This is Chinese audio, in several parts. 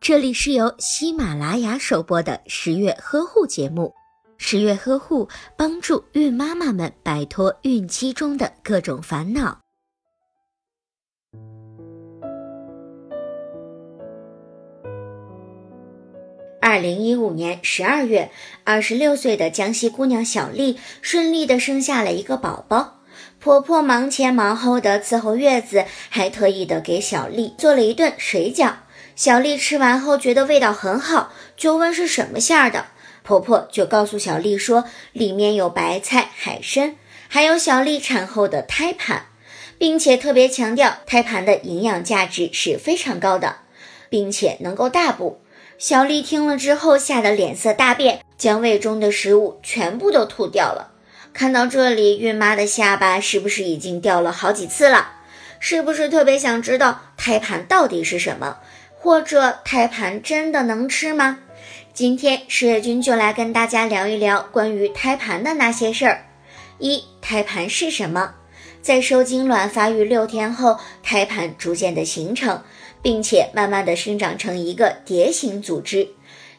这里是由喜马拉雅首播的十月呵护节目。十月呵护帮助孕妈妈们摆脱孕期中的各种烦恼。二零一五年十二月，二十六岁的江西姑娘小丽顺利的生下了一个宝宝。婆婆忙前忙后的伺候月子，还特意的给小丽做了一顿水饺。小丽吃完后觉得味道很好，就问是什么馅儿的。婆婆就告诉小丽说，里面有白菜、海参，还有小丽产后的胎盘，并且特别强调胎盘的营养价值是非常高的，并且能够大补。小丽听了之后，吓得脸色大变，将胃中的食物全部都吐掉了。看到这里，孕妈的下巴是不是已经掉了好几次了？是不是特别想知道胎盘到底是什么？或者胎盘真的能吃吗？今天十月君就来跟大家聊一聊关于胎盘的那些事儿。一、胎盘是什么？在受精卵发育六天后，胎盘逐渐的形成，并且慢慢的生长成一个蝶形组织，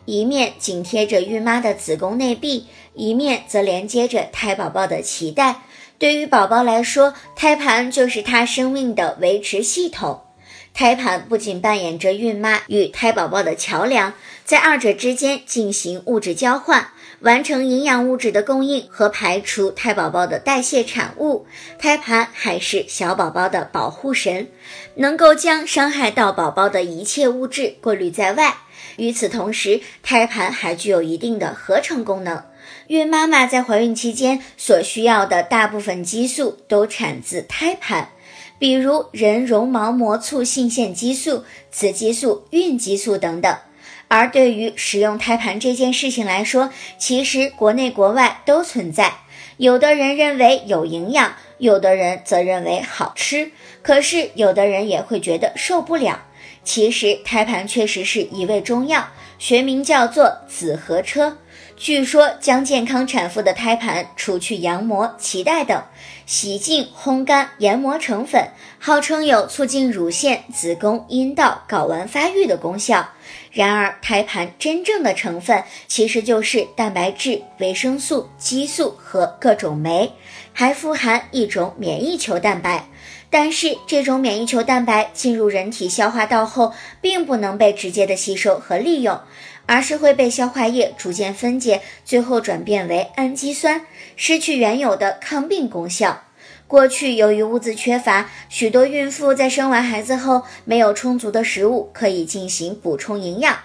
一面紧贴着孕妈的子宫内壁，一面则连接着胎宝宝的脐带。对于宝宝来说，胎盘就是他生命的维持系统。胎盘不仅扮演着孕妈与胎宝宝的桥梁，在二者之间进行物质交换，完成营养物质的供应和排除胎宝宝的代谢产物。胎盘还是小宝宝的保护神，能够将伤害到宝宝的一切物质过滤在外。与此同时，胎盘还具有一定的合成功能。孕妈妈在怀孕期间所需要的大部分激素都产自胎盘。比如人绒毛膜促性腺激素、雌激素、孕激素等等。而对于使用胎盘这件事情来说，其实国内国外都存在。有的人认为有营养，有的人则认为好吃，可是有的人也会觉得受不了。其实胎盘确实是一味中药，学名叫做紫河车。据说将健康产妇的胎盘除去羊膜、脐带等，洗净、烘干、研磨成粉，号称有促进乳腺、子宫、阴道、睾丸发育的功效。然而，胎盘真正的成分其实就是蛋白质、维生素、激素和各种酶，还富含一种免疫球蛋白。但是，这种免疫球蛋白进入人体消化道后，并不能被直接的吸收和利用。而是会被消化液逐渐分解，最后转变为氨基酸，失去原有的抗病功效。过去由于物资缺乏，许多孕妇在生完孩子后没有充足的食物可以进行补充营养，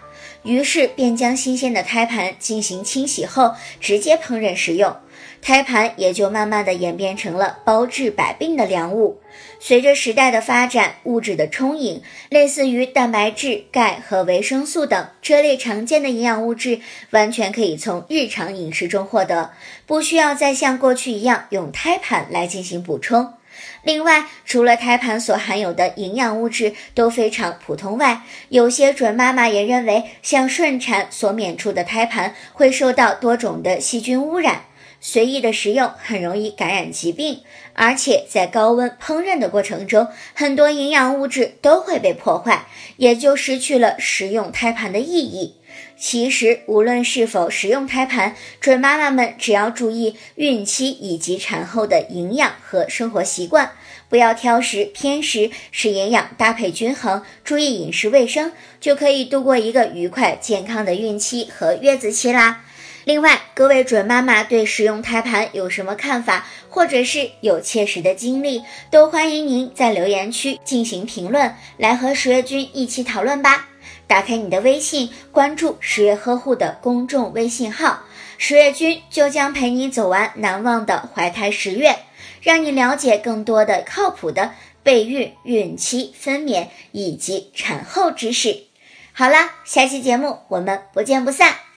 于是便将新鲜的胎盘进行清洗后直接烹饪食用。胎盘也就慢慢的演变成了包治百病的良物。随着时代的发展，物质的充盈，类似于蛋白质、钙和维生素等这类常见的营养物质，完全可以从日常饮食中获得，不需要再像过去一样用胎盘来进行补充。另外，除了胎盘所含有的营养物质都非常普通外，有些准妈妈也认为，像顺产所娩出的胎盘会受到多种的细菌污染。随意的食用很容易感染疾病，而且在高温烹饪的过程中，很多营养物质都会被破坏，也就失去了食用胎盘的意义。其实，无论是否食用胎盘，准妈妈们只要注意孕期以及产后的营养和生活习惯，不要挑食偏食，使营养搭配均衡，注意饮食卫生，就可以度过一个愉快健康的孕期和月子期啦。另外，各位准妈妈对使用胎盘有什么看法，或者是有切实的经历，都欢迎您在留言区进行评论，来和十月君一起讨论吧。打开你的微信，关注十月呵护的公众微信号，十月君就将陪你走完难忘的怀胎十月，让你了解更多的靠谱的备孕、孕期、分娩以及产后知识。好了，下期节目我们不见不散。